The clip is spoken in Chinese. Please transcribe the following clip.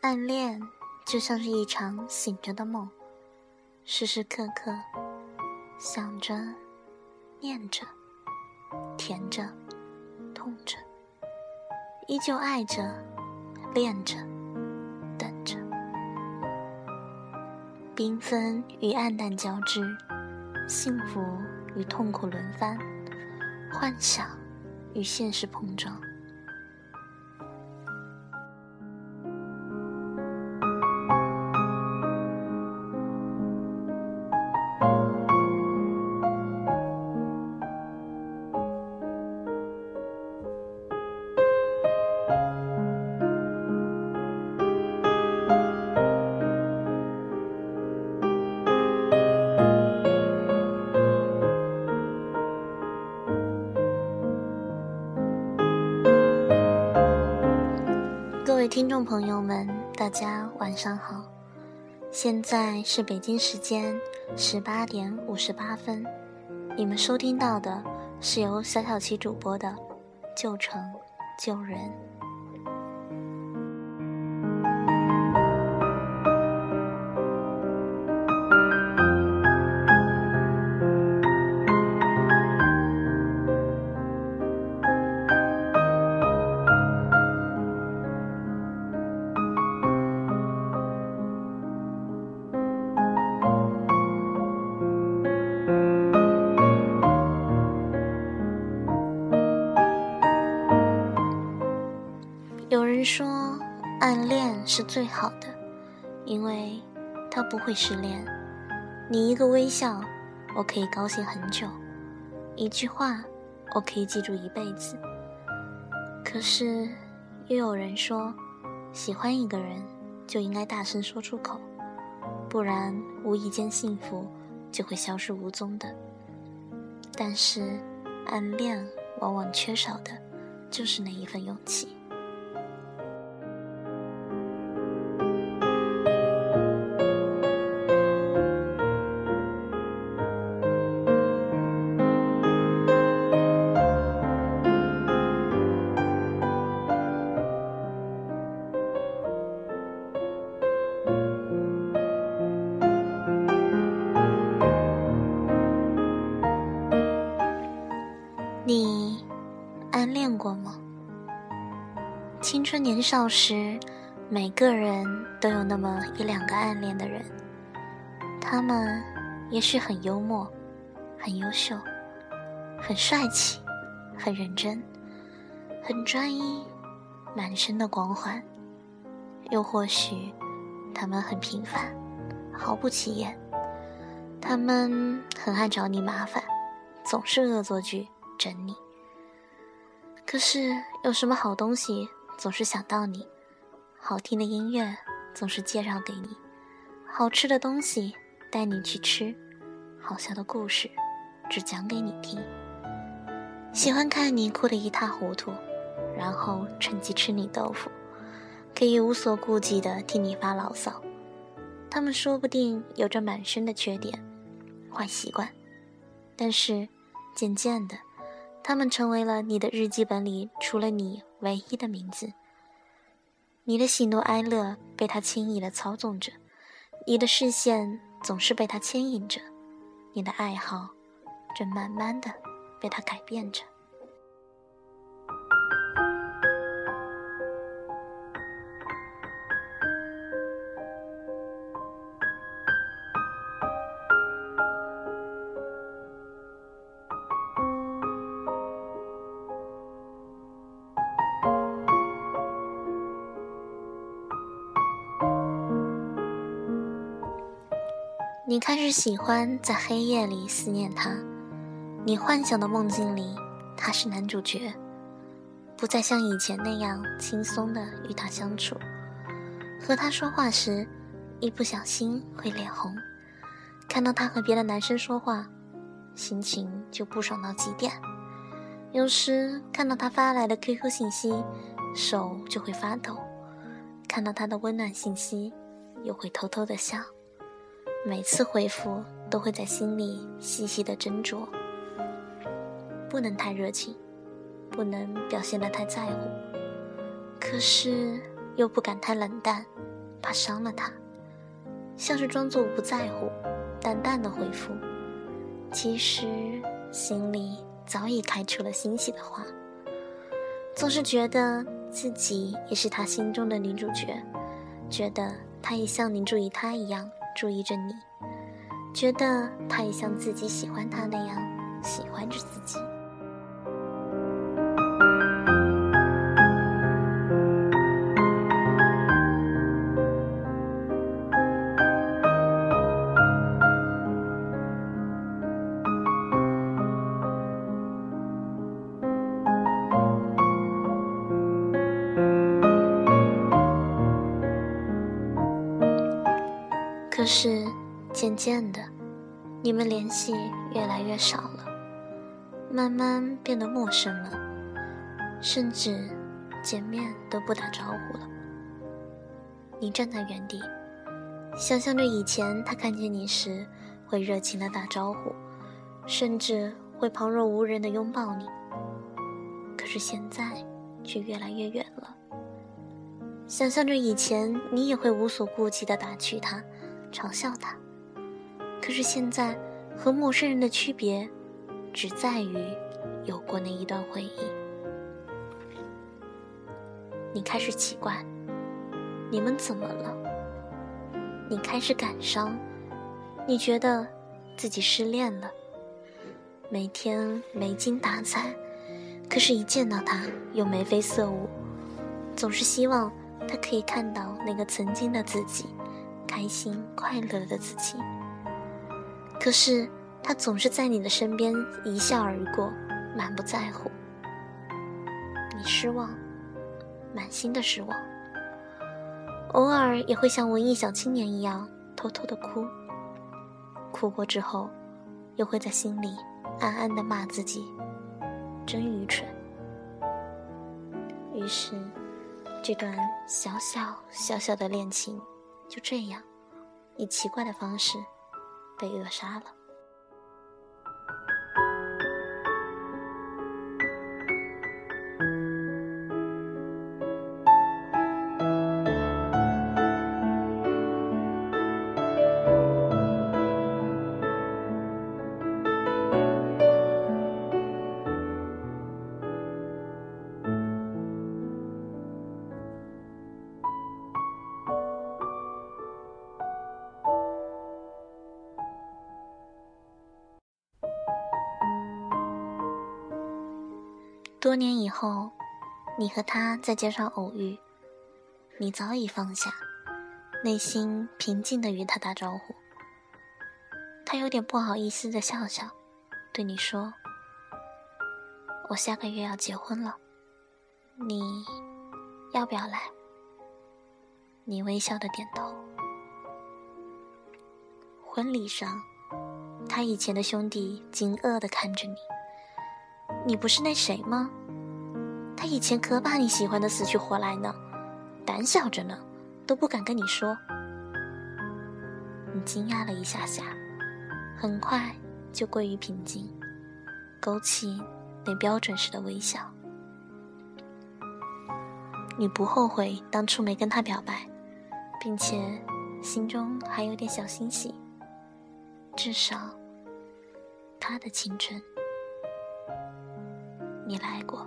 暗恋就像是一场醒着的梦，时时刻刻想着、念着、甜着、痛着，依旧爱着、恋着、等着，缤纷与暗淡交织，幸福与痛苦轮番，幻想与现实碰撞。听众朋友们，大家晚上好，现在是北京时间十八点五十八分，你们收听到的是由小小七主播的《旧城旧人》。暗恋是最好的，因为它不会失恋。你一个微笑，我可以高兴很久；一句话，我可以记住一辈子。可是，又有人说，喜欢一个人就应该大声说出口，不然无意间幸福就会消失无踪的。但是，暗恋往往缺少的就是那一份勇气。青春年少时，每个人都有那么一两个暗恋的人。他们也许很幽默，很优秀，很帅气，很认真，很专一，满身的光环。又或许，他们很平凡，毫不起眼。他们很爱找你麻烦，总是恶作剧整你。可是有什么好东西？总是想到你，好听的音乐总是介绍给你，好吃的东西带你去吃，好笑的故事只讲给你听。喜欢看你哭得一塌糊涂，然后趁机吃你豆腐，可以无所顾忌地听你发牢骚。他们说不定有着满身的缺点、坏习惯，但是渐渐的，他们成为了你的日记本里除了你。唯一的名字，你的喜怒哀乐被他轻易的操纵着，你的视线总是被他牵引着，你的爱好正慢慢的被他改变着。你开始喜欢在黑夜里思念他，你幻想的梦境里他是男主角，不再像以前那样轻松的与他相处。和他说话时，一不小心会脸红；看到他和别的男生说话，心情就不爽到极点。有时看到他发来的 QQ 信息，手就会发抖；看到他的温暖信息，又会偷偷的笑。每次回复都会在心里细细的斟酌，不能太热情，不能表现的太在乎，可是又不敢太冷淡，怕伤了他，像是装作不在乎，淡淡的回复，其实心里早已开出了欣喜的花。总是觉得自己也是他心中的女主角，觉得他也像你注意他一样注意着你，觉得他也像自己喜欢他那样喜欢着自己。是，渐渐的，你们联系越来越少了，慢慢变得陌生了，甚至见面都不打招呼了。你站在原地，想象着以前他看见你时会热情的打招呼，甚至会旁若无人的拥抱你。可是现在，却越来越远了。想象着以前你也会无所顾忌的打趣他。嘲笑他，可是现在和陌生人的区别，只在于有过那一段回忆。你开始奇怪，你们怎么了？你开始感伤，你觉得自己失恋了。每天没精打采，可是，一见到他又眉飞色舞，总是希望他可以看到那个曾经的自己。开心快乐的自己，可是他总是在你的身边一笑而过，满不在乎。你失望，满心的失望。偶尔也会像文艺小青年一样偷偷的哭，哭过之后，又会在心里暗暗的骂自己，真愚蠢。于是，这段小小小小的恋情。就这样，以奇怪的方式被扼杀了。多年以后，你和他在街上偶遇，你早已放下，内心平静的与他打招呼。他有点不好意思的笑笑，对你说：“我下个月要结婚了，你要不要来？”你微笑的点头。婚礼上，他以前的兄弟惊愕的看着你。你不是那谁吗？他以前可把你喜欢的死去活来呢，胆小着呢，都不敢跟你说。你惊讶了一下下，很快就归于平静，勾起那标准时的微笑。你不后悔当初没跟他表白，并且心中还有点小欣喜，至少他的青春。你来过。